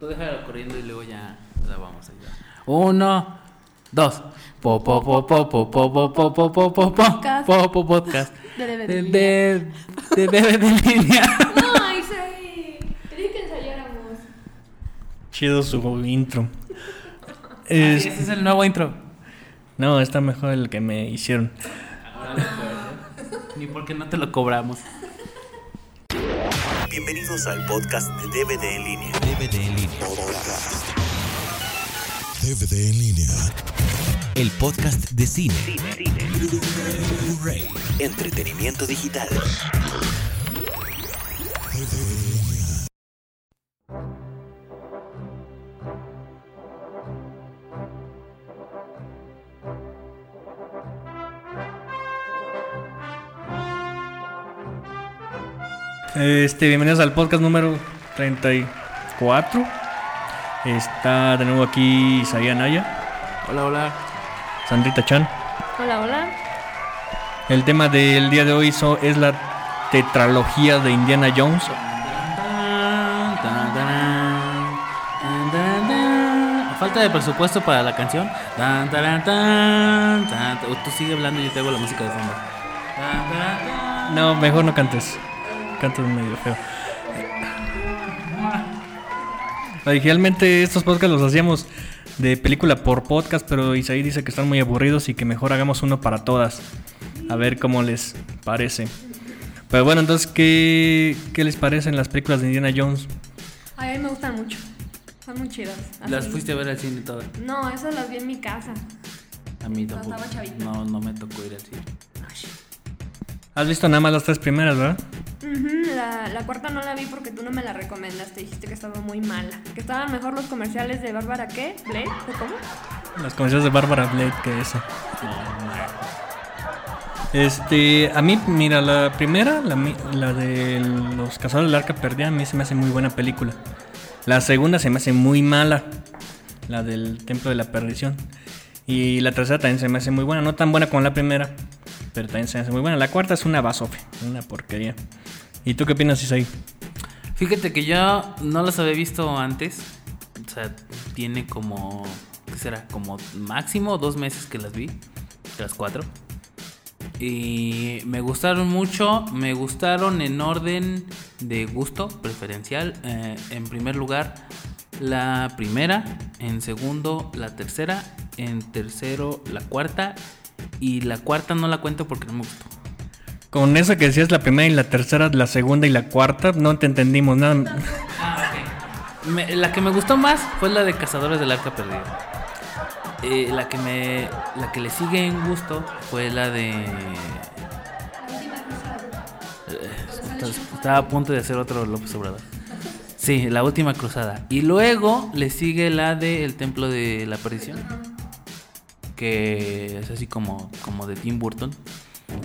Tú déjalo corriendo y luego ya la vamos a ayudar. Uno, dos. Po, po, po, po, po, po, po, po, po, po, po, po, Podcast. po, po, podcast. De bebé De, de de, bebé de línea. No, Isaí. Quería que ensayáramos. Chido su intro. Ese Es- el nuevo intro. no, está mejor el que me hicieron. Ni porque no te lo cobramos. Bienvenidos al podcast de DVD en línea. DVD en línea. DVD en línea. El podcast de cine. Blu-ray. Entretenimiento digital. DVD Este, bienvenidos al podcast número 34. Está de nuevo aquí Isaía Naya, Hola, hola. Sandrita Chan. Hola, hola. El tema del día de hoy so- es la tetralogía de Indiana Jones. Falta de presupuesto para la canción. Tan, taran, tan, tan. Tú sigue hablando y yo te hago la música de fondo. Tan, taran, tan. No, mejor no cantes. Cantas medio feo. Originalmente estos podcasts los hacíamos de película por podcast, pero Isaí dice que están muy aburridos y que mejor hagamos uno para todas. A ver cómo les parece. Pero bueno, entonces, ¿qué, qué les parecen las películas de Indiana Jones? Ay, a mí me gustan mucho. Son muy chidas. Así. Las fuiste a ver al cine todas. No, esas las vi en mi casa. A mí tampoco. No, no me tocó ir al cine. Has visto nada más las tres primeras, ¿verdad? La, la cuarta no la vi porque tú no me la recomendaste. Dijiste que estaba muy mala. Que estaban mejor los comerciales de Bárbara, ¿qué? ¿Blade? ¿O cómo? Las comerciales de Bárbara Blade que esa. Este, a mí, mira, la primera, la, la de los cazadores del arca perdida, a mí se me hace muy buena película. La segunda se me hace muy mala, la del templo de la perdición. Y la tercera también se me hace muy buena, no tan buena como la primera, pero también se muy buena. La cuarta es una basofe, una porquería. ¿Y tú qué opinas, Isaí? Fíjate que yo no las había visto antes. O sea, tiene como. ¿Qué será? Como máximo dos meses que las vi. Las cuatro. Y me gustaron mucho. Me gustaron en orden de gusto preferencial. Eh, en primer lugar, la primera. En segundo, la tercera. En tercero, la cuarta. Y la cuarta no la cuento porque no me gustó. Con eso que decías la primera y la tercera, la segunda y la cuarta, no te entendimos nada. Ah, ok. Me- la que me gustó más fue la de Cazadores del Arca Perdida. Eh, la que me la que le sigue en gusto fue la de eh, estaba a punto de hacer otro López Obrador. Sí, la última cruzada. Y luego le sigue la de El Templo de la Perdición. Que es así como, como de Tim Burton.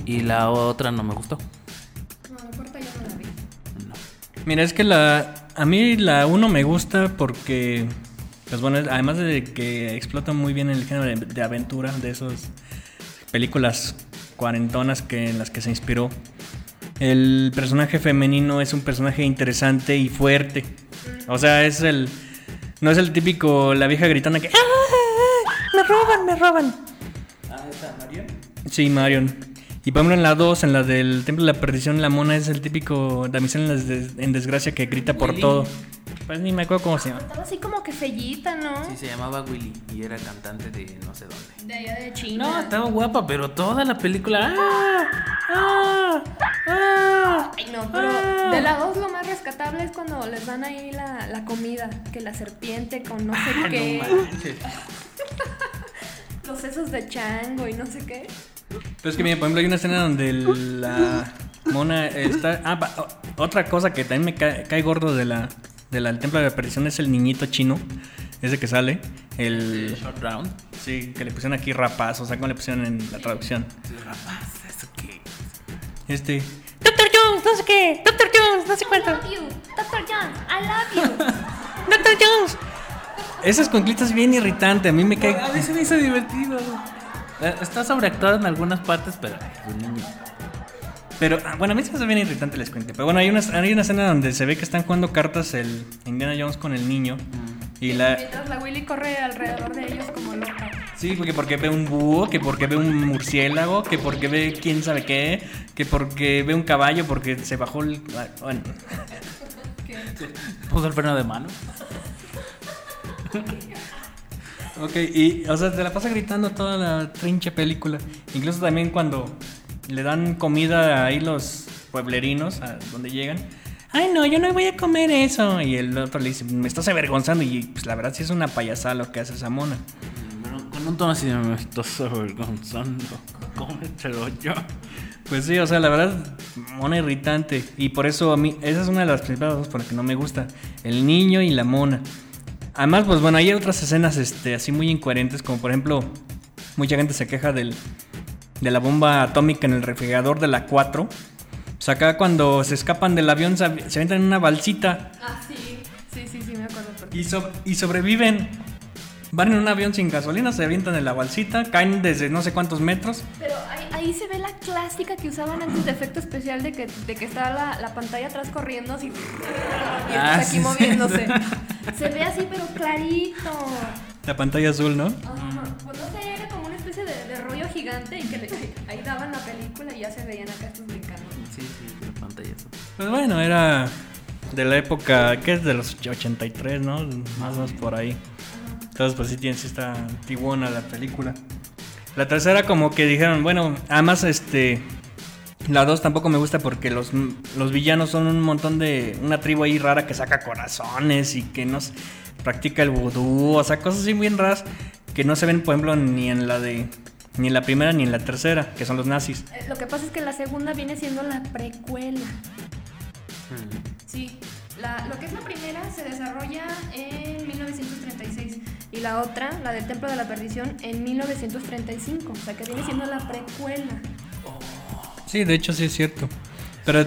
Y la otra no me gustó. No, la cuarta ya no la vi. No. Mira, es que la a mí la 1 me gusta porque pues bueno, además de que explota muy bien el género de, de aventura de esas películas cuarentonas que en las que se inspiró. El personaje femenino es un personaje interesante y fuerte. O sea, es el no es el típico la vieja gritando que "¡Ah! Me roban, me roban. Sí, Marion. Y por ejemplo en la 2, en la del Templo de la Perdición, la mona es el típico damisela en, des- en desgracia que grita por Willy. todo. Pues ni me acuerdo cómo se llama. Estaba así como que fellita, ¿no? Sí, se llamaba Willy y era cantante de no sé dónde. De allá de China. No, estaba guapa, pero toda la película. ¡ah! ¡ah! ¡ah! Ay, no, pero de la dos lo más rescatable es cuando les dan ahí la, la comida. Que la serpiente con no sé Ah, qué. no manches. Los sesos de chango y no sé qué. Pero es que, mira, por ejemplo, hay una escena donde la mona está. Ah, va- o- otra cosa que también me cae, cae gordo de la, de la- del Templo de la Perdición es el niñito chino. Ese que sale. El. Short round. Sí, que le pusieron aquí rapaz. O sea, como le pusieron en la traducción. Rapaz, ¿eso qué? Este. Doctor Jones, no sé qué. Doctor Jones, no sé cuánto. love you. Dr. Jones, I love you. Doctor Jones. Esas conclitas bien irritante. A mí me cae. A mí se me hizo divertido. Eh, Está sobreactuado en algunas partes, pero es niño. Pero, ah, bueno, a mí se me hace bien irritante el escuinte. Pero bueno, hay una, hay una escena donde se ve que están jugando cartas el Indiana Jones con el niño. Y la. Mientras la Willy corre alrededor de ellos como loca. Sí, porque porque ve un búho, que porque ve un murciélago, que porque ve quién sabe qué, que porque ve un caballo, porque se bajó el. ah, Bueno, Puso el freno de mano. Ok, y, o sea, se la pasa gritando toda la trinche película. Incluso también cuando le dan comida ahí los pueblerinos, a donde llegan. Ay, no, yo no voy a comer eso. Y el otro le dice, me estás avergonzando. Y pues la verdad sí es una payasada lo que hace esa mona. Pero con un tono así de me estás avergonzando. Cómetelo yo. Pues sí, o sea, la verdad, mona irritante. Y por eso a mí, esa es una de las principales cosas por las que no me gusta. El niño y la mona. Además, pues bueno, hay otras escenas este, así muy incoherentes, como por ejemplo, mucha gente se queja del, de la bomba atómica en el refrigerador de la 4. Pues acá cuando se escapan del avión se, se en una balsita Ah, sí. Sí, sí, sí, me acuerdo. y, so- y sobreviven. Van en un avión sin gasolina, se avientan en la balsita, caen desde no sé cuántos metros. Pero ahí, ahí se ve la clásica que usaban antes de efecto especial de que, de que está la, la pantalla atrás corriendo así. Y Ah, aquí sí, sí. moviéndose. Se ve así, pero clarito. La pantalla azul, ¿no? Ajá. Pues no sé, era como una especie de, de rollo gigante y que le- ahí daban la película y ya se veían acá estos brincando. Sí, sí, la pantalla. Pues bueno, era de la época, ¿qué es? De los 83, ¿no? Más o menos por ahí. Entonces, pues sí, tiene, sí está antiguona la película. La tercera como que dijeron, bueno, además este... La dos tampoco me gusta porque los, los villanos son un montón de... Una tribu ahí rara que saca corazones y que no s- practica el vudú. O sea, cosas así bien raras que no se ven, por ejemplo, ni en la de... Ni en la primera ni en la tercera, que son los nazis. Eh, Lo que pasa es que la segunda viene siendo la precuela. Sí, la- lo que es la primera se desarrolla en 1936 y la otra, la del Templo de la Perdición, en 1935. O sea que viene siendo la precuela. Sí, de hecho sí es cierto. Pero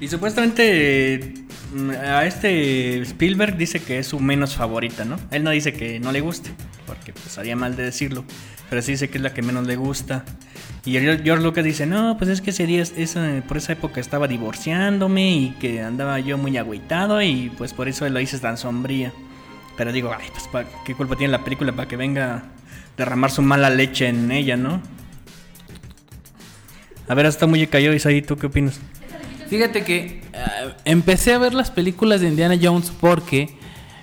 y supuestamente mm, a este Spielberg dice que es su menos favorita, ¿no? Él no dice que no le guste, porque pues haría mal de decirlo, pero sí dice que es la que menos le gusta. Y George Lucas dice, no, pues es que ese día, esa- por esa época estaba divorciándome y que andaba yo muy agüitado y pues por eso lo hice tan sombría. Pero digo, pues ¿qué culpa tiene la película para que venga a derramar su mala leche en ella, no? A ver, hasta muy cayó Isaí, ¿tú qué opinas? Fíjate que ah, empecé a ver las películas de Indiana Jones porque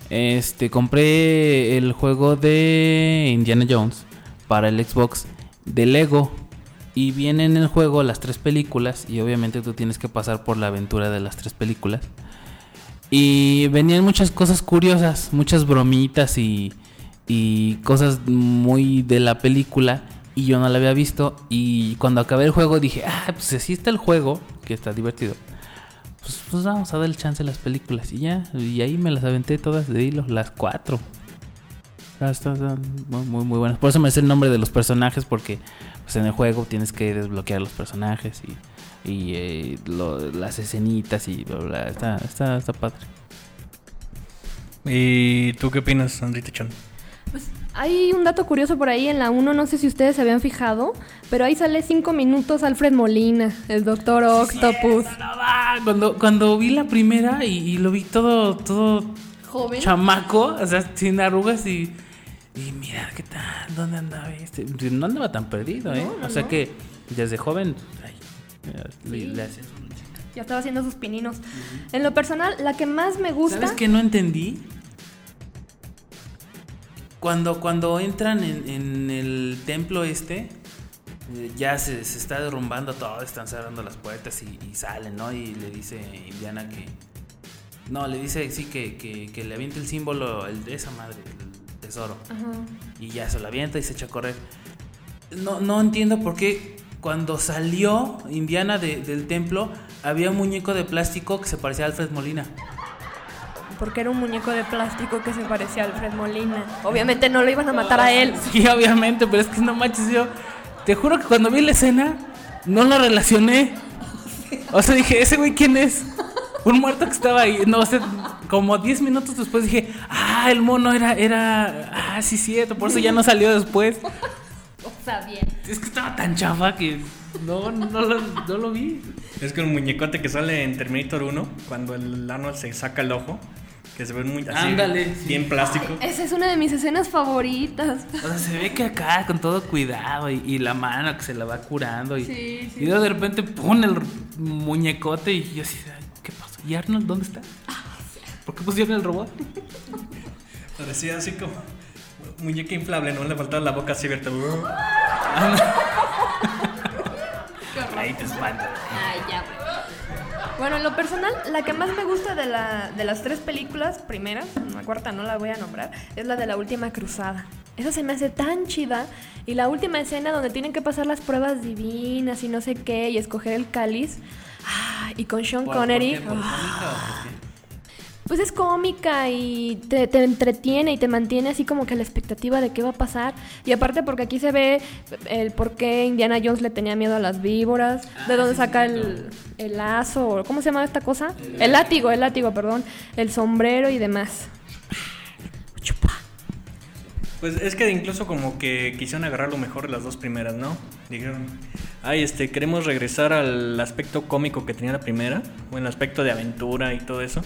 este compré el juego de Indiana Jones para el Xbox de Lego y vienen en el juego las tres películas y obviamente tú tienes que pasar por la aventura de las tres películas. Y venían muchas cosas curiosas, muchas bromitas y, y cosas muy de la película. Y yo no la había visto. Y cuando acabé el juego dije, ah, pues así está el juego, que está divertido. Pues, pues vamos a dar el chance a las películas. Y ya, y ahí me las aventé todas de hilo, las cuatro. Ah, muy, muy, muy buenas. Por eso me sé el nombre de los personajes, porque pues, en el juego tienes que desbloquear los personajes y, y eh, lo- las escenitas y bla, bla. Está, está, está padre. ¿Y tú qué opinas, Andrita Chan? Pues hay un dato curioso por ahí en la 1, no sé si ustedes se habían fijado, pero ahí sale 5 minutos Alfred Molina, el Doctor Octopus. No, va, Cuando, cuando vi la primera y, y lo vi todo, todo Joven. chamaco, o sea, sin arrugas y. Y mira, ¿qué tal? ¿Dónde andaba este? No andaba tan perdido, ¿eh? No, no, o sea no. que desde joven. ay, le, le hacía su luchita. Ya estaba haciendo sus pininos. En lo personal, la que más me gusta. ¿Sabes qué no entendí? Cuando, cuando entran en, en el templo este, eh, ya se, se está derrumbando todo, están cerrando las puertas y, y salen, ¿no? Y le dice Indiana que... No, le dice sí que, que, que le aviente el símbolo, el de esa madre, el tesoro. Ajá. Y ya se lo avienta y se echa a correr. No, no entiendo por qué cuando salió Indiana de- del templo había un muñeco de plástico que se parecía a Alfred Molina. Porque era un muñeco de plástico que se parecía a Alfred Molina. Obviamente no lo iban a matar a él. Sí, obviamente, pero es que no manches, yo te juro que cuando vi la escena no lo relacioné. O sea, dije, ¿ese güey quién es? Un muerto que estaba ahí. No, o sea, como 10 minutos después dije, ah, el mono era, era, ah, sí, cierto, por eso ya no salió después. O sea, bien. Es que estaba tan chafa que No, no, lo, no lo vi. Es que el muñecote que sale en Terminator 1, cuando el Arnold se saca el ojo, que se ve muy así, Ándale, sí. bien plástico. Esa es una de mis escenas favoritas. O sea, se ve que acá con todo cuidado y, y la mano que se la va curando y, Sí, sí. y luego de repente pone el muñecote y yo así, ¿qué pasó? ¿Y Arnold dónde está? ¿Por qué pusieron el robot? Parecía así como muñeca inflable, no le faltaba la boca así abierta. Ahí te espanta. Ay, ya, güey. Bueno, en lo personal, la que más me gusta de, la, de las tres películas primeras, la cuarta no la voy a nombrar, es la de la última cruzada. Esa se me hace tan chida. Y la última escena donde tienen que pasar las pruebas divinas y no sé qué, y escoger el cáliz. Ah, y con Sean ¿Por- Connery. por qué? ¿Por qué? Pues es cómica y te, te entretiene y te mantiene así como que la expectativa de qué va a pasar. Y aparte porque aquí se ve el por qué Indiana Jones le tenía miedo a las víboras, de dónde saca el, el lazo, ¿cómo se llama esta cosa? El látigo, el látigo, perdón, el sombrero y demás. Pues es que incluso como que quisieron agarrar lo mejor de las dos primeras, ¿no? Dijeron, ay, este, queremos regresar al aspecto cómico que tenía la primera, o el aspecto de aventura y todo eso,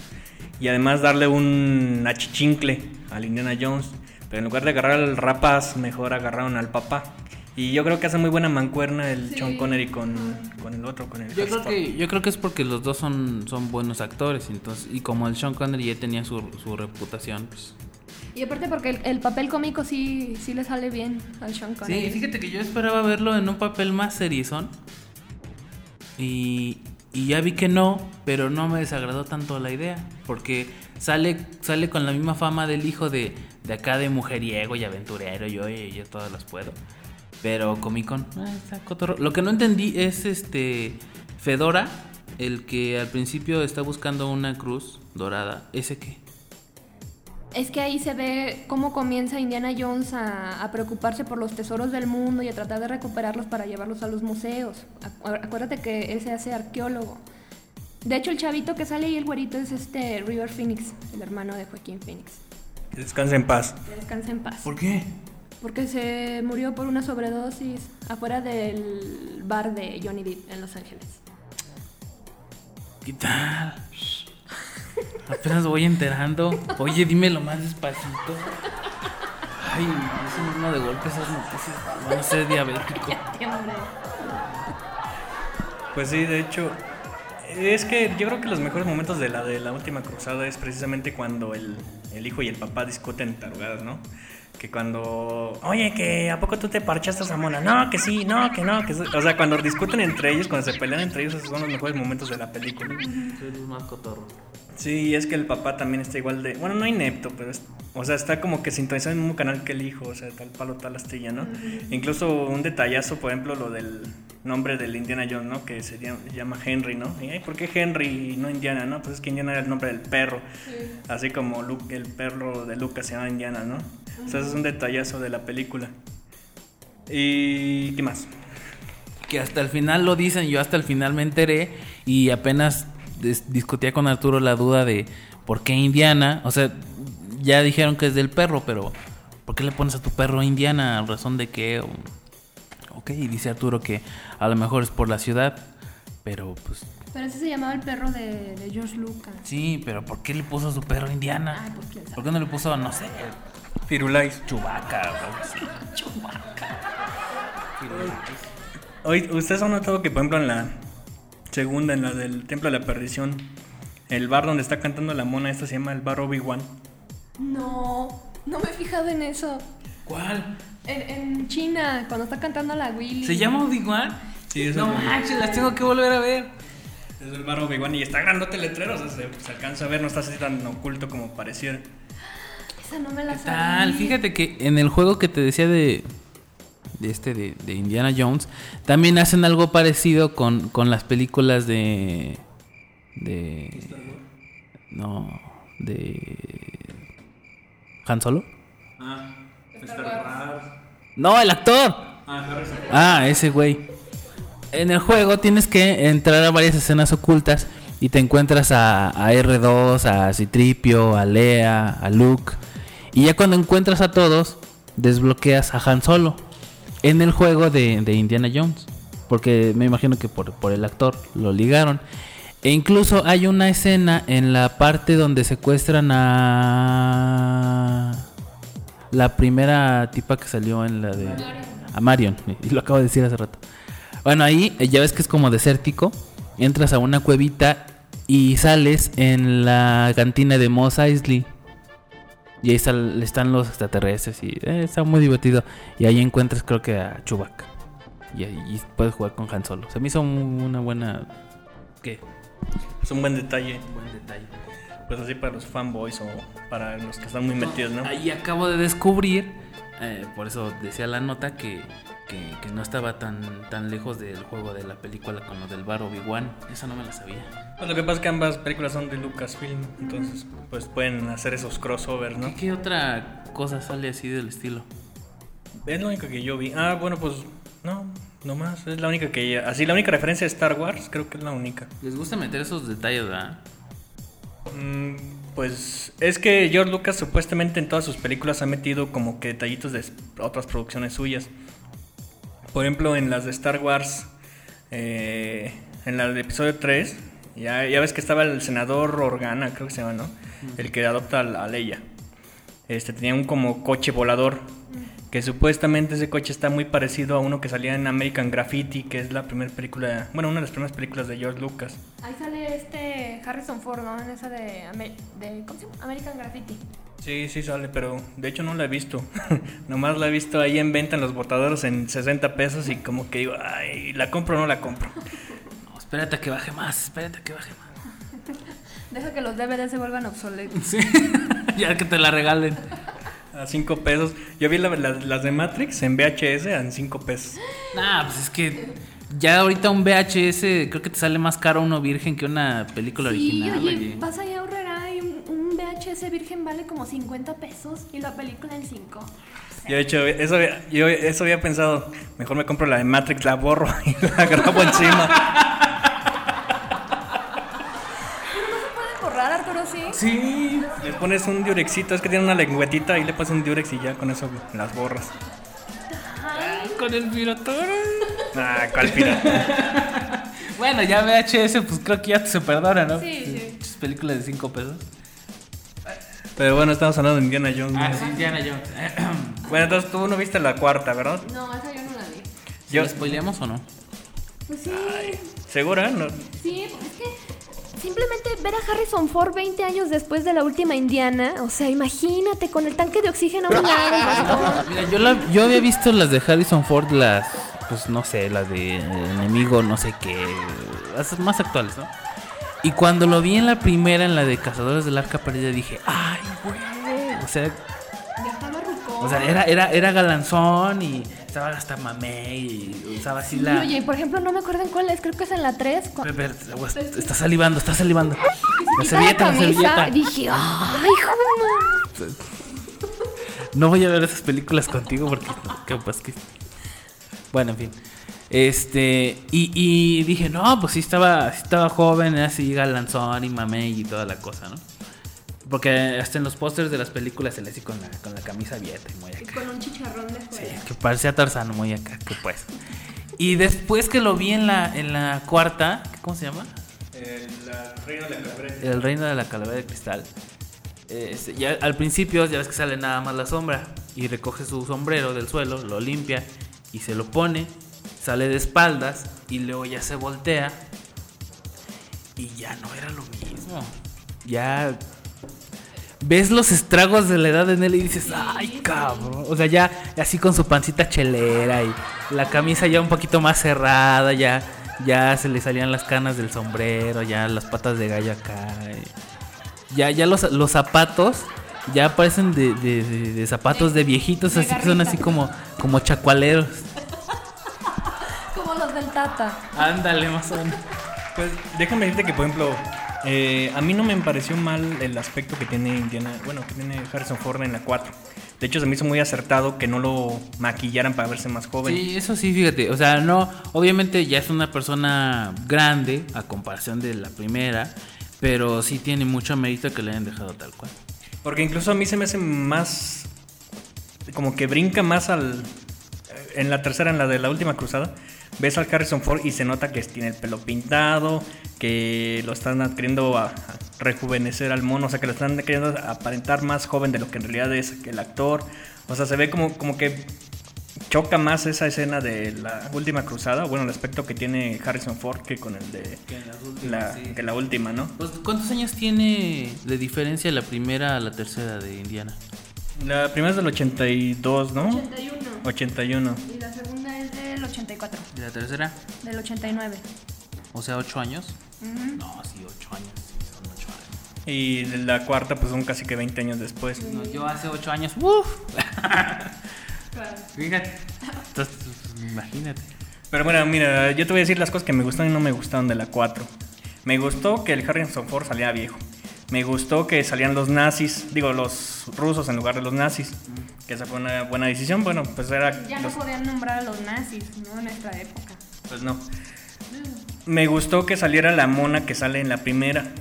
y además darle un achichincle al Indiana Jones, pero en lugar de agarrar al rapaz, mejor agarraron al papá. Y yo creo que hace muy buena mancuerna el Sean Connery con, con el otro, con el Yo creo, que, yo creo que es porque los dos son, son buenos actores. entonces Y como el Sean Connery ya tenía su, su reputación, pues. Y aparte porque el, el papel cómico sí, sí le sale bien al Sean Connery. Sí, fíjate que yo esperaba verlo en un papel más seriezón. Y, y ya vi que no, pero no me desagradó tanto la idea. Porque sale, sale con la misma fama del hijo de, de acá de mujeriego y aventurero. Yo, yo, yo todas las puedo. Pero Comic Con, cotorro. Lo que no entendí es este Fedora, el que al principio está buscando una cruz dorada. ¿Ese qué? Es que ahí se ve cómo comienza Indiana Jones a, a preocuparse por los tesoros del mundo y a tratar de recuperarlos para llevarlos a los museos. Acu- Acuérdate que él se hace arqueólogo. De hecho, el chavito que sale ahí, el güerito, es este River Phoenix, el hermano de Joaquín Phoenix. Que descanse en paz. Que descanse en paz. ¿Por qué? Porque se murió por una sobredosis afuera del bar de Johnny Depp en Los Ángeles. ¿Qué tal? Apenas voy enterando. Oye, dímelo más despacito. Ay, es uno de golpe esas noticias. Van a ser diabético. Pues sí, de hecho, es que yo creo que los mejores momentos de la de la última cruzada es precisamente cuando el, el hijo y el papá discuten tarugadas, ¿no? Que cuando, oye, que a poco tú te parchaste a esa mona, no, que sí, no, que no, que sí". o sea, cuando discuten entre ellos, cuando se pelean entre ellos, esos son los mejores momentos de la película. Soy el más cotorro. Sí, es que el papá también está igual de, bueno, no inepto, pero es, o sea, está como que sintonizado en el mismo canal que el hijo, o sea, tal palo, tal astilla, ¿no? Incluso un detallazo, por ejemplo, lo del nombre del Indiana Jones, ¿no? Que se llama, Henry, ¿no? Y, ay, ¿por qué Henry y no Indiana, no? Pues es que Indiana era el nombre del perro, así como Luke, el perro de Lucas se llama Indiana, ¿no? O sea, es un detallazo de la película. ¿Y qué más? Que hasta el final lo dicen, yo hasta el final me enteré y apenas discutía con Arturo la duda de por qué Indiana. O sea, ya dijeron que es del perro, pero ¿por qué le pones a tu perro Indiana? ¿A razón de qué? O- ok, y dice Arturo que a lo mejor es por la ciudad, pero pues Pero ese se llamaba el perro de, de George Lucas. sí, pero ¿por qué le puso a su perro Indiana? Ay, pues. ¿Por qué no le puso, no sé, Firulais. Chubaca así? Hoy, ¿ustedes han notado que, por ejemplo, en la segunda, en la del Templo de la Perdición, el bar donde está cantando la mona, esta se llama el bar Obi-Wan? No, no me he fijado en eso. ¿Cuál? En, en China, cuando está cantando la Willy. ¿Se llama Obi-Wan? Sí, es No manches, las tengo que volver a ver. Es el bar Obi-Wan y está grandote el letrero, o sea, se, se alcanza a ver, no está así tan oculto como pareciera. Esa no me la ¿Qué sabía. tal? Fíjate que en el juego que te decía de, de este de, de Indiana Jones, también hacen algo parecido con, con las películas de de no de Han Solo. Ah, No, el actor. Ah, ese güey. En el juego tienes que entrar a varias escenas ocultas y te encuentras a, a R2, a Citripio, a Lea, a Luke. Y ya cuando encuentras a todos, desbloqueas a Han Solo. En el juego de, de Indiana Jones. Porque me imagino que por, por el actor lo ligaron. E incluso hay una escena en la parte donde secuestran a la primera tipa que salió en la de a Marion, y lo acabo de decir hace rato. Bueno, ahí eh, ya ves que es como desértico, entras a una cuevita y sales en la cantina de Mos Eisley. Y ahí están los extraterrestres y eh, está muy divertido. Y ahí encuentras creo que a Chewbacca. Y ahí puedes jugar con Han Solo. Se me hizo un- una buena... ¿Qué? Es un buen detalle. Buen detalle. Pues así para los fanboys o para los que están muy metidos, ¿no? Ahí acabo de descubrir, eh, por eso decía la nota, que, que, que no estaba tan, tan lejos del juego de la película con lo del bar Obi-Wan. Esa no me la sabía. Pues lo que pasa es que ambas películas son de Lucasfilm, entonces pues pueden hacer esos crossovers, ¿no? ¿Qué, qué otra cosa sale así del estilo? Es la única que yo vi. Ah, bueno, pues no, no más. Es la única que así la única referencia a Star Wars, creo que es la única. Les gusta meter esos detalles, ¿verdad? Mm, pues es que George Lucas supuestamente en todas sus películas ha metido como que detallitos de otras producciones suyas. Por ejemplo, en las de Star Wars, eh, en la del episodio 3, ya, ya ves que estaba el senador Organa, creo que se llama, ¿no? El que adopta a a Leia. Este tenía un como coche volador. Que supuestamente ese coche está muy parecido a uno que salía en American Graffiti, que es la primera película, bueno, una de las primeras películas de George Lucas. Ahí sale este Harrison Ford, ¿no? En esa de, Amer- de ¿cómo se llama? American Graffiti. Sí, sí sale, pero de hecho no la he visto. Nomás la he visto ahí en venta en los botadores en 60 pesos y como que digo, ay, ¿la compro o no la compro? No, espérate a que baje más, espérate a que baje más. Deja que los DVDs se vuelvan obsoletos. Sí, ya que te la regalen. A 5 pesos. Yo vi la- la- las de Matrix en VHS en 5 pesos. Nah, pues es que ya ahorita un VHS creo que te sale más caro uno virgen que una película Sí, original. oye, oye. vas allá a Horrera y un, un VHS virgen vale como 50 pesos y la película en 5. Yo de hecho, eso, había- yo eso había pensado, mejor me compro la de Matrix, la borro y la grabo encima. Sí? Le pones un diurexito, es que tiene una lengüetita y le pones un diurex y ya con eso las borras. Con el pirotón. Ah, ¿cuál pirata? Bueno, ya VHS, pues creo que ya se perdona, ¿no? Sí, sí. Películas de 5 pesos. Pero bueno, estamos hablando de Indiana Jones. ¿no? Ah, sí, Indiana Jones. Bueno, entonces tú no viste la cuarta, ¿verdad? No, esa yo no la vi. ¿Yo... ¿Lo spoileamos o no? Pues sí, ¿Segura? No. sí, es que simplemente ver a Harrison Ford 20 años después de la última Indiana, o sea, imagínate con el tanque de oxígeno a un lado, el bastón. Mira, yo, la- yo había visto las de Harrison Ford, las, pues no sé, las de enemigo, no sé qué, las más actuales, ¿no? Y cuando lo vi en la primera, en la de Cazadores del Arca Perdida, dije, ay, güey. O sea. O sea era, era, era galanzón y estaba hasta mamé y usaba así Sí, la... Oye, y por ejemplo, no me acuerdo en cuál es, creo que es en la 3. cu- espera, güey, está salivando, está salivando. La servilleta, la servilleta. Dije, ay, No voy a ver esas películas contigo porque que, pues, que- Bueno, en fin. Este, y, y dije, no, pues sí estaba, sí estaba joven, era así galanzón y mamey y toda la cosa, ¿no? Porque hasta en los pósters de las películas se le hace con la, con la camisa abierta y muy Y acá. con un chicharrón de Sí, fuera. que parecía Tarzán muy acá, que pues. Y después que lo vi en la, en la cuarta, ¿cómo se llama? la reina de la cabrera. El reino de la calavera de cristal. Eh, ya, al principio ya ves que sale nada más la sombra y recoge su sombrero del suelo, lo limpia y se lo pone, sale de espaldas y luego ya se voltea y ya no era lo mismo. Ya ves los estragos de la edad en él y dices, ay cabrón. O sea, ya así con su pancita chelera y la camisa ya un poquito más cerrada, ya, ya se le salían las canas del sombrero, ya las patas de gallo acá. y Ya, ya los, los zapatos ya parecen de, de- de- de zapatos de viejitos, de así que son así como, como chacualeros. Como los del Tata. Ándale, más o menos. Pues déjame decirte que, por ejemplo, eh, a mí no me pareció mal el aspecto que tiene Indiana, bueno, que tiene Harrison Ford en la 4. De hecho, se me hizo muy acertado que no lo maquillaran para verse más joven. Sí, eso sí, fíjate. O sea, no, obviamente ya es una persona grande a comparación de la primera, pero sí tiene mucho mérito que le hayan dejado tal cual. Porque incluso a mí se me hace más. Como que brinca más al. En la tercera, en la de la última cruzada. Ves al Harrison Ford y se nota que tiene el pelo pintado, que lo están queriendo a- a rejuvenecer al mono, o sea, que lo están queriendo aparentar más joven de lo que en realidad es que el actor. O sea, se ve como, como que choca más esa escena de la última cruzada, bueno, el aspecto que tiene Harrison Ford que con el de Que en las últimas, la, sí. que la última, ¿no? Pues, ¿Cuántos años tiene de diferencia la primera a la tercera de Indiana? La primera es del 82, ¿no? 81. 81. La tercera? Del 89. O sea, ocho años. No, sí, ocho años. Sí, son ocho años. Y la cuarta, pues son casi que 20 años después. No, yo hace ocho años. ¡Uf! Fíjate. Entonces, pues, imagínate. Pero bueno, mira, yo te voy a decir las cosas que me gustaron y no me gustaron de la 4. Me gustó que el Harrison Ford salía viejo. Me gustó que salían los nazis, digo, los rusos en lugar de los nazis. Que esa fue una buena decisión. Bueno, pues era. Ya no podían nombrar a los nazis, ¿no? En nuestra época. Pues no. Me gustó que saliera la mona que sale en la primera.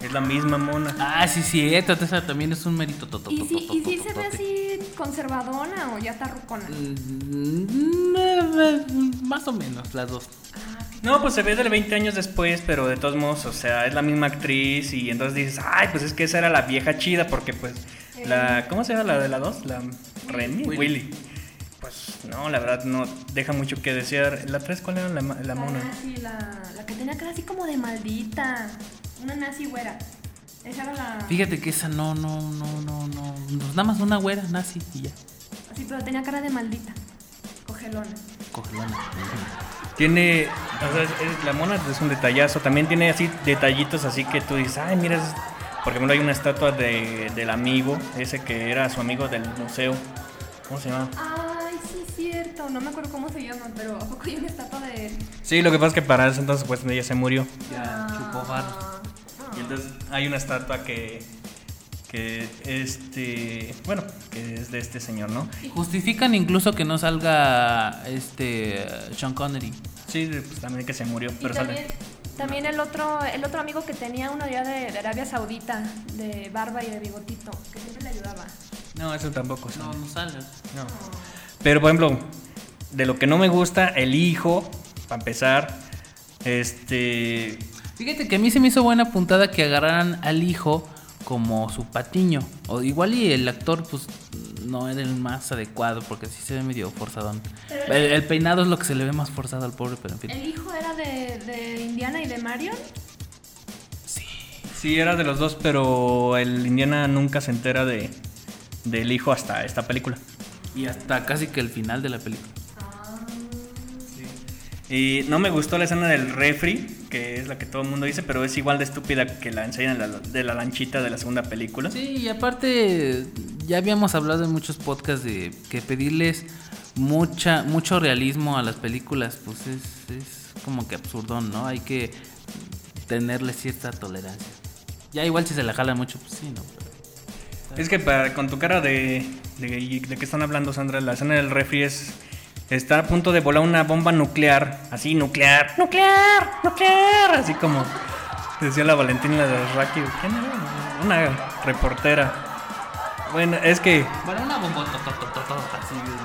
Es la misma mona. Ah, sí, cierto. Esa también es un mérito. to- to- ¿Y si, y si se ve así conservadona o ya está rucona? Mm, eh, eh, Más o menos, las dos. No, pues se ve de 20 años después, pero de todos modos, o sea, es la misma actriz y entonces dices, ay, pues es que esa era la vieja chida porque pues la, ¿cómo se llama la de la dos? La Remy, Willy. Willy. Pues no, la verdad no deja mucho que desear. ¿La 3 cuál era la, la La mona? nazi, la, la que tenía cara así como de maldita. Una nazi güera. Esa era la. Fíjate que esa no, no, no, no, no. Pues nada más una güera, nazi y ya. Así, pero tenía cara de maldita. Cogelona. Cogelona. Tiene, o sea, es- es- la mona es un detallazo, también tiene así detallitos así que tú dices, ay, mira, por ejemplo hay una estatua de, del amigo, ese que era su amigo del museo. ¿Cómo se llama? Ay, sí, es cierto. No me acuerdo cómo se llama, pero ¿a poco hay una estatua de él? Sí, lo que pasa es que para ese entonces pues ella se murió. Ya chupó barro. Y entonces hay una estatua que, que este, bueno, que es de este señor, ¿no? Justifican incluso que no salga este Sean Connery. Sí, pues también que se murió, pero también, sale. también el otro el otro amigo que tenía uno ya de, de Arabia Saudita, de barba y de bigotito, que siempre le ayudaba. No, eso tampoco No, sale. no sale. No. Pero por ejemplo, de lo que no me gusta, el hijo, para empezar, este, Fíjate que a mí se me hizo buena puntada que agarraran al hijo como su patiño. O igual y el actor, pues, no era el más adecuado porque sí se ve medio forzadón. El, el peinado es lo que se le ve más forzado al pobre, pero en fin. El hijo era de, de Indiana y de Marion. sí era de los dos, pero el Indiana nunca se entera de del hijo hasta esta película. Y hasta casi que el final de la película. Y no me gustó la escena del refri, que es la que todo el mundo dice, pero es igual de estúpida que la enseñan de la, de la lanchita de la segunda película. Sí, y aparte ya habíamos hablado en muchos podcasts de que pedirles mucha mucho realismo a las películas, pues es, es como que absurdón, ¿no? Hay que tenerle cierta tolerancia. Ya igual si se la jalan mucho, pues sí, ¿no? Es que para, con tu cara de, de, de qué están hablando, Sandra, la escena del refri es. Está a punto de volar una bomba nuclear. Así, nuclear. ¡Nuclear! ¡Nuclear! Así como decía la Valentina de Raki. ¿Quién era? Una reportera. Bueno, es que. Bueno, una bomba.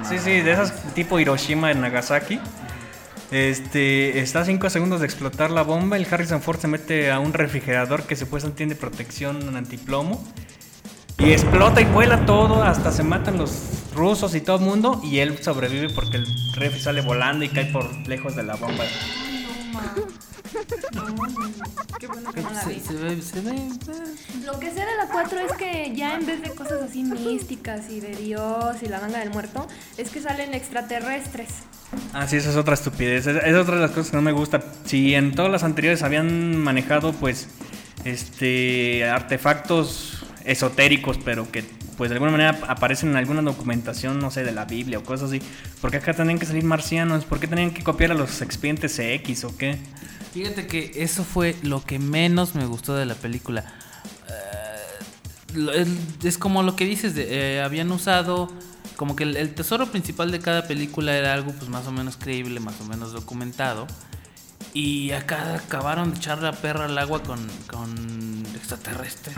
Sí, sí, de esas tipo Hiroshima en Nagasaki. Este, está a 5 segundos de explotar la bomba. El Harrison Ford se mete a un refrigerador que supuestamente tiene protección antiplomo. Y explota y vuela todo. Hasta se matan los rusos y todo el mundo. Y él sobrevive porque el refri sale volando y cae por lejos de la bomba. Qué bueno que no la Se, vi. se ve, se ve. Lo que sé de la 4 es que ya en vez de cosas así místicas y de Dios y la manga del muerto, es que salen extraterrestres. Ah, sí, esa es otra estupidez. Es, es otra de las cosas que no me gusta. Si en todas las anteriores habían manejado, pues, este, artefactos esotéricos, pero que, pues, de alguna manera aparecen en alguna documentación, no sé, de la Biblia o cosas así. ¿Por qué acá tenían que salir marcianos? ¿Por qué tenían que copiar a los expedientes X o qué? Fíjate que eso fue lo que menos me gustó de la película. Eh, es como lo que dices, de, eh, habían usado como que el, el tesoro principal de cada película era algo pues más o menos creíble, más o menos documentado. Y acá acabaron de echar la perra al agua con, con extraterrestres.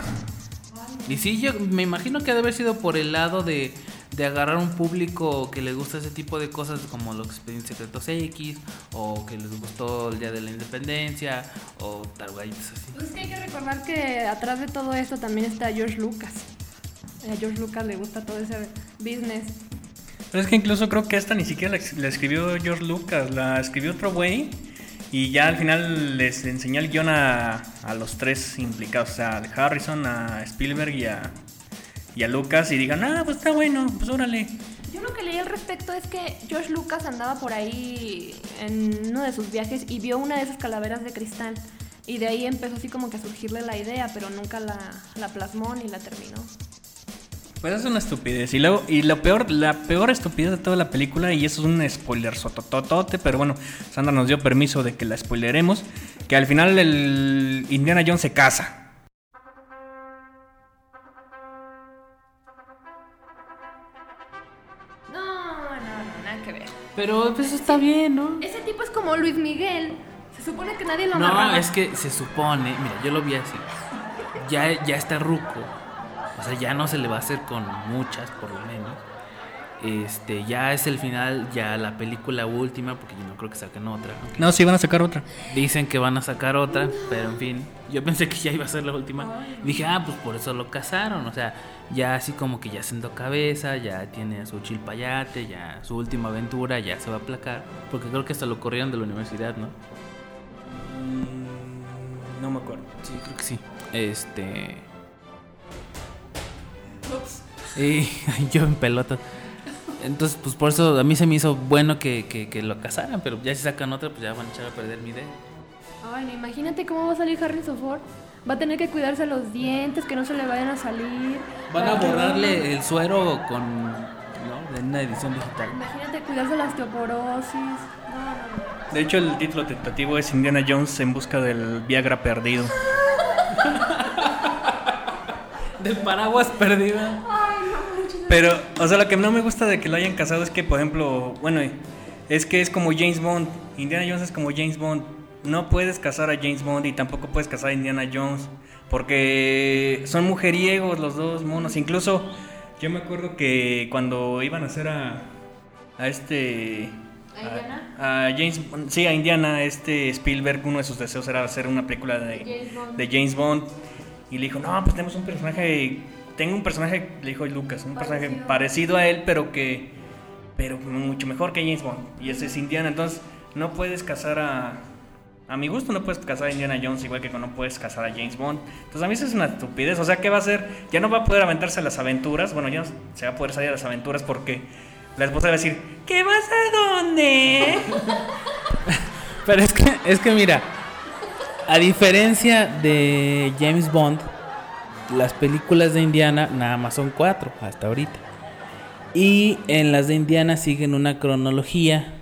Y sí, yo me imagino que ha de haber sido por el lado de, de agarrar un público que le gusta ese tipo de cosas como los Expedientes Secretos X o que les gustó el Día de la Independencia o tarugaditos así. Pues es que hay que recordar que atrás de todo esto también está George Lucas. A George Lucas le gusta todo ese business. Pero es que incluso creo que esta ni siquiera la, la escribió George Lucas, la escribió otro güey. Y ya al final les enseñó el guion a, a los tres implicados, o sea, a Harrison, a Spielberg y a, y a Lucas. Y digan, ah, pues está bueno, pues órale. Yo lo que leí al respecto es que George Lucas andaba por ahí en uno de sus viajes y vio una de esas calaveras de cristal. Y de ahí empezó así como que a surgirle la idea, pero nunca la, la plasmó ni la terminó. Pues es una estupidez. Y luego, y lo peor, la peor estupidez de toda la película, y eso es un spoiler sotototote, pero bueno, Sandra nos dio permiso de que la spoileremos. Que al final el Indiana Jones se casa. No, no, no, nada que ver. Pero pues está bien, ¿no? Ese tipo es como Luis Miguel. Se supone que nadie lo No, amarraba. es que se supone, mira, yo lo vi así. Ya, ya está ruco. O sea, ya no se le va a hacer con muchas, por lo menos. Este, ya es el final, ya la película última, porque yo no creo que saquen otra. No, sí van a sacar otra. Dicen que van a sacar otra, pero en fin, yo pensé que ya iba a ser la última. Dije, ah, pues por eso lo casaron, o sea, ya así como que ya sentó cabeza, ya tiene su chilpayate, ya su última aventura, ya se va a aplacar, porque creo que hasta lo corrieron de la universidad, ¿no? No me acuerdo. Sí, creo que sí. Este. Y yo en pelota. Entonces, pues por eso a mí se me hizo bueno que, que, que lo casaran, pero ya si sacan otra, pues ya van a echar a perder mi idea. Ay, no, imagínate cómo va a salir Harrison Ford. Va a tener que cuidarse los dientes, que no se le vayan a salir. Van a que- borrarle el suero con. ¿no? En una edición digital. Imagínate cuidarse la osteoporosis. No, no, no. De hecho, el título tentativo es Indiana Jones en busca del Viagra perdido. Del paraguas perdida. Pero, o sea, lo que no me gusta de que lo hayan casado es que, por ejemplo, bueno, es que es como James Bond. Indiana Jones es como James Bond. No puedes casar a James Bond y tampoco puedes casar a Indiana Jones. Porque son mujeriegos los dos monos. Incluso, yo me acuerdo que cuando iban a hacer a, a este. ¿A Indiana? A, a James Bond- sí, a Indiana, este Spielberg, uno de sus deseos era hacer una película de, James Bond. de James Bond. Y le dijo, no, pues tenemos un personaje, tengo un personaje, le dijo Lucas, un personaje Parecido. parecido a él, pero que, pero mucho mejor que James Bond. Y ese es Indiana, entonces no puedes casar a, a mi gusto no puedes casar a Indiana Jones igual que no puedes casar a James Bond. Entonces a mí eso es una estupidez, o sea, ¿qué va a hacer? Ya no va a poder aventarse a las aventuras, bueno, ya no se va a poder salir a las aventuras porque la esposa va a decir, ¿qué vas a dónde? Pero es que, es que mira, a diferencia de James Bond, las películas de Indiana nada más son cuatro hasta ahorita. Y en las de Indiana siguen una cronología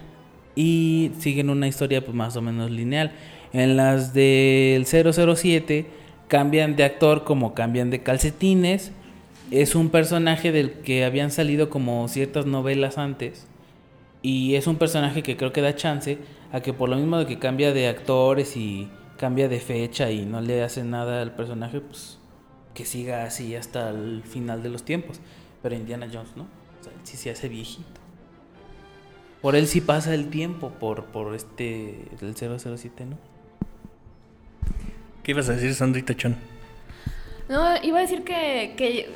y siguen una historia pues más o menos lineal. En las del 007 cambian de actor como cambian de calcetines. Es un personaje del que habían salido como ciertas novelas antes. Y es un personaje que creo que da chance a que por lo mismo de que cambia de actores y cambia de fecha y no le hace nada al personaje, pues que siga así hasta el final de los tiempos. Pero Indiana Jones, ¿no? O sea, sí se hace viejito. Por él sí pasa el tiempo, por, por este, el 007, ¿no? ¿Qué ibas a decir, Sandrita Chon? No, iba a decir que, que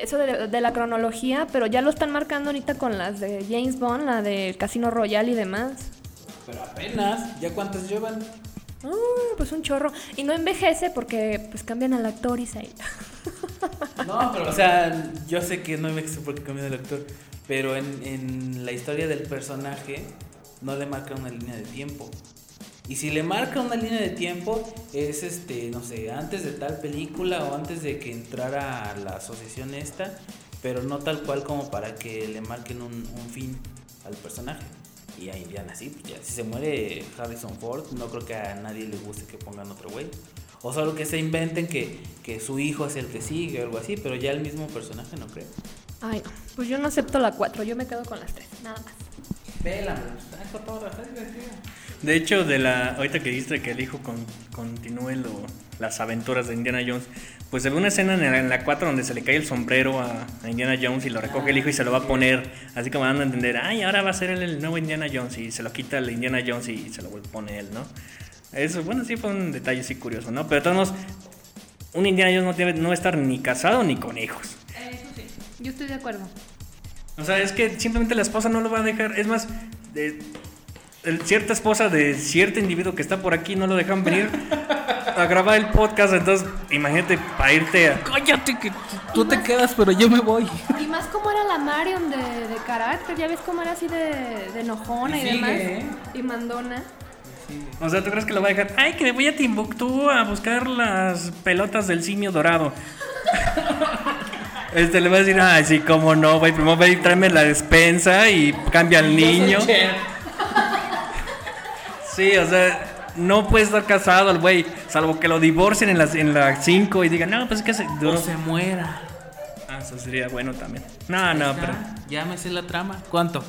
eso de, de la cronología, pero ya lo están marcando ahorita con las de James Bond, la del Casino Royale y demás. Pero apenas, ¿ya cuántas llevan? Uh, pues un chorro. Y no envejece porque pues cambian al actor y se... No, pero o sea, yo sé que no explico porque cambió del actor, pero en, en la historia del personaje no le marca una línea de tiempo. Y si le marca una línea de tiempo, es este, no sé, antes de tal película o antes de que entrara la asociación esta, pero no tal cual como para que le marquen un, un fin al personaje. Y a Indiana sí, pues ya, si se muere Harrison Ford, no creo que a nadie le guste que pongan otro güey. O solo que se inventen que, que su hijo es el que sigue o algo así, pero ya el mismo personaje no creo. Ay, no. Pues yo no acepto la 4, yo me quedo con las 3, nada más. Vela, está divertida. De hecho, de la ahorita que dijiste que el hijo con- continúe lo- las aventuras de Indiana Jones, pues se ve una escena en la, en la 4 donde se le cae el sombrero a, a Indiana Jones y lo recoge el hijo y se lo va a poner, así como dando a entender, ay, ahora va a ser él el nuevo Indiana Jones y se lo quita el Indiana Jones y se lo poner él, ¿no? Eso, bueno, sí fue un detalle así curioso, ¿no? Pero de todos modos, un Indiana Jones no debe no estar ni casado ni con hijos. Eso sí. Yo estoy de acuerdo. O sea, es que simplemente la esposa no lo va a dejar. Es más, de- el- cierta esposa de cierto individuo que está por aquí no lo dejan venir a grabar el podcast. Entonces, imagínate para irte a. Cállate que tú te quedas, pero yo me voy. Y más como era la Marion de, de carácter, ya ves cómo era así de, de enojona y, Y sigue, demás. ¿eh? Y mandona. O sea, ¿tú crees que lo va a dejar? Ay, que me voy a Timbuktu a buscar las pelotas del simio dorado. Este le va a decir, ay, sí, cómo no, güey. Primero ve y tráeme la despensa y cambia al niño. Sí, o sea, no puede estar casado el güey, salvo que lo divorcien en las en la 5 y digan, no, pues es que se O se muera. Ah, eso sería bueno también. No, no, pero. Ya me sé la trama. ¿Cuánto?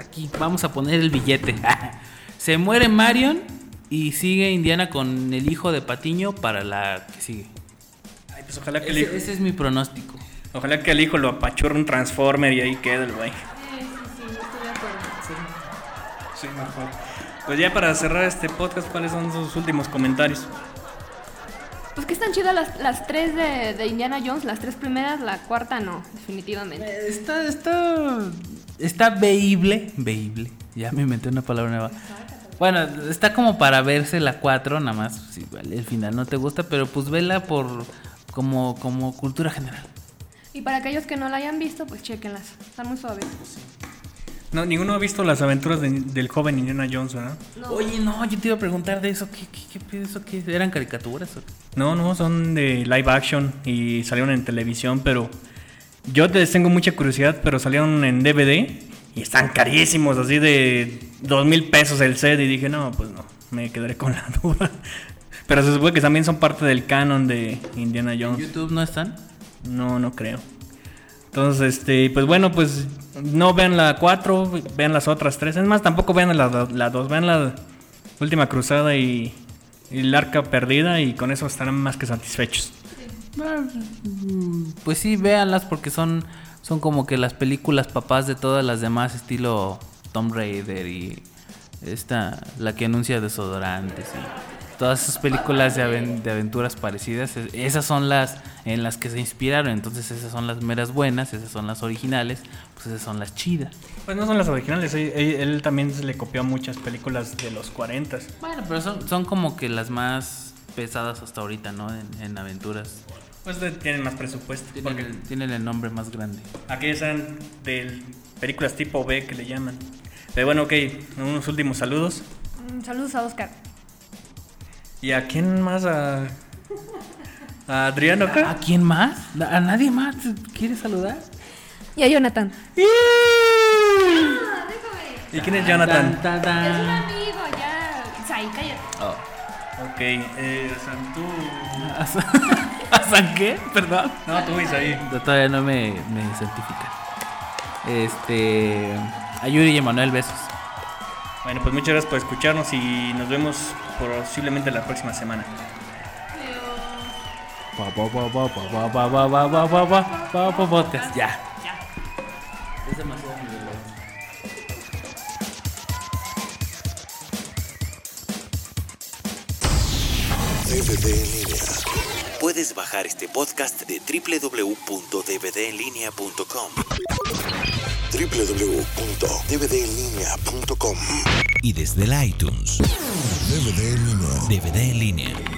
Aquí vamos a poner el billete. se muere Marion y sigue Indiana con el hijo de Patiño para la que sigue. Ay, pues ojalá que el hijo, Ese, ese es mi pronóstico. ojalá que el hijo lo apachurre un Transformer y ahí quede el güey. Sí, sí, sí, yo estoy de acuerdo. Sí, mejor. Pues ya para cerrar este podcast, ¿cuáles son sus últimos comentarios? Pues que están chidas las, las tres de, de Indiana Jones, las tres primeras, la cuarta no, definitivamente. Está, está, está veíble. Veíble. Ya me inventé una palabra nueva. Bueno, está como para verse la 4, nada más. Sí, vale, el final no te gusta, pero pues vela por como, como cultura general. Y para aquellos que no la hayan visto, pues chequenlas. Están muy suaves. No, ninguno ha visto las aventuras de- del joven Indiana Jones, ¿verdad? Oye, no, yo te iba a preguntar de eso. ¿Qué, qué, qué eso? ¿Qué? ¿Eran caricaturas? o qué? No, no, son de live action y salieron en televisión, pero yo les tengo mucha curiosidad, pero salieron en DVD y están carísimos, así de dos mil pesos el set y dije, no, pues no, me quedaré con la duda. Pero se supone que también son parte del canon de Indiana ¿En Jones. YouTube no están? No, no creo. Entonces, este, pues bueno, pues no vean la 4, vean las otras tres. Es más, tampoco vean la 2, vean la última cruzada y, y el arca perdida y con eso estarán más que satisfechos. Mm, Pues sí, véanlas porque son, son como que las películas papás de todas las demás, estilo Tomb Raider y esta, la que anuncia desodorantes y todas esas películas de, aven- de aventuras parecidas. es- Esas son las en las que se inspiraron, entonces esas son las meras buenas, esas son las originales, pues esas son las chidas. Pues no son las originales, él, también se le copió muchas películas de los 40. Bueno, pero son, son como que las más pesadas hasta ahorita, ¿no? En, en aventuras. Pues de- tienen más presupuesto. Tienen Porque el, tienen el nombre más grande. aquellas eran de películas tipo B que le llaman. Pero bueno, ok, unos últimos saludos. Mm, saludos a Oscar. ¿Y a quién más? A, a Adriano ¿A acá. quién más? ¿A nadie más quieres saludar? Y a Jonathan. ¿Y quién es Jonathan? Tan, tan, tan. Es un amigo, ya. Sai, cállate. Ok, eh, Santú. ¿A San- ¿A San qué? Perdón. No, tú Isaí. Todavía no me, me certifica. Este. A Yuri y Emanuel, besos. Bueno, pues muchas gracias por escucharnos y nos vemos posiblemente la próxima semana. Ya. Puedes bajar este podcast de www.dvdenlinea.com www.dvdenlinea.com. Y desde el iTunes. DVD en línea. DVD en línea.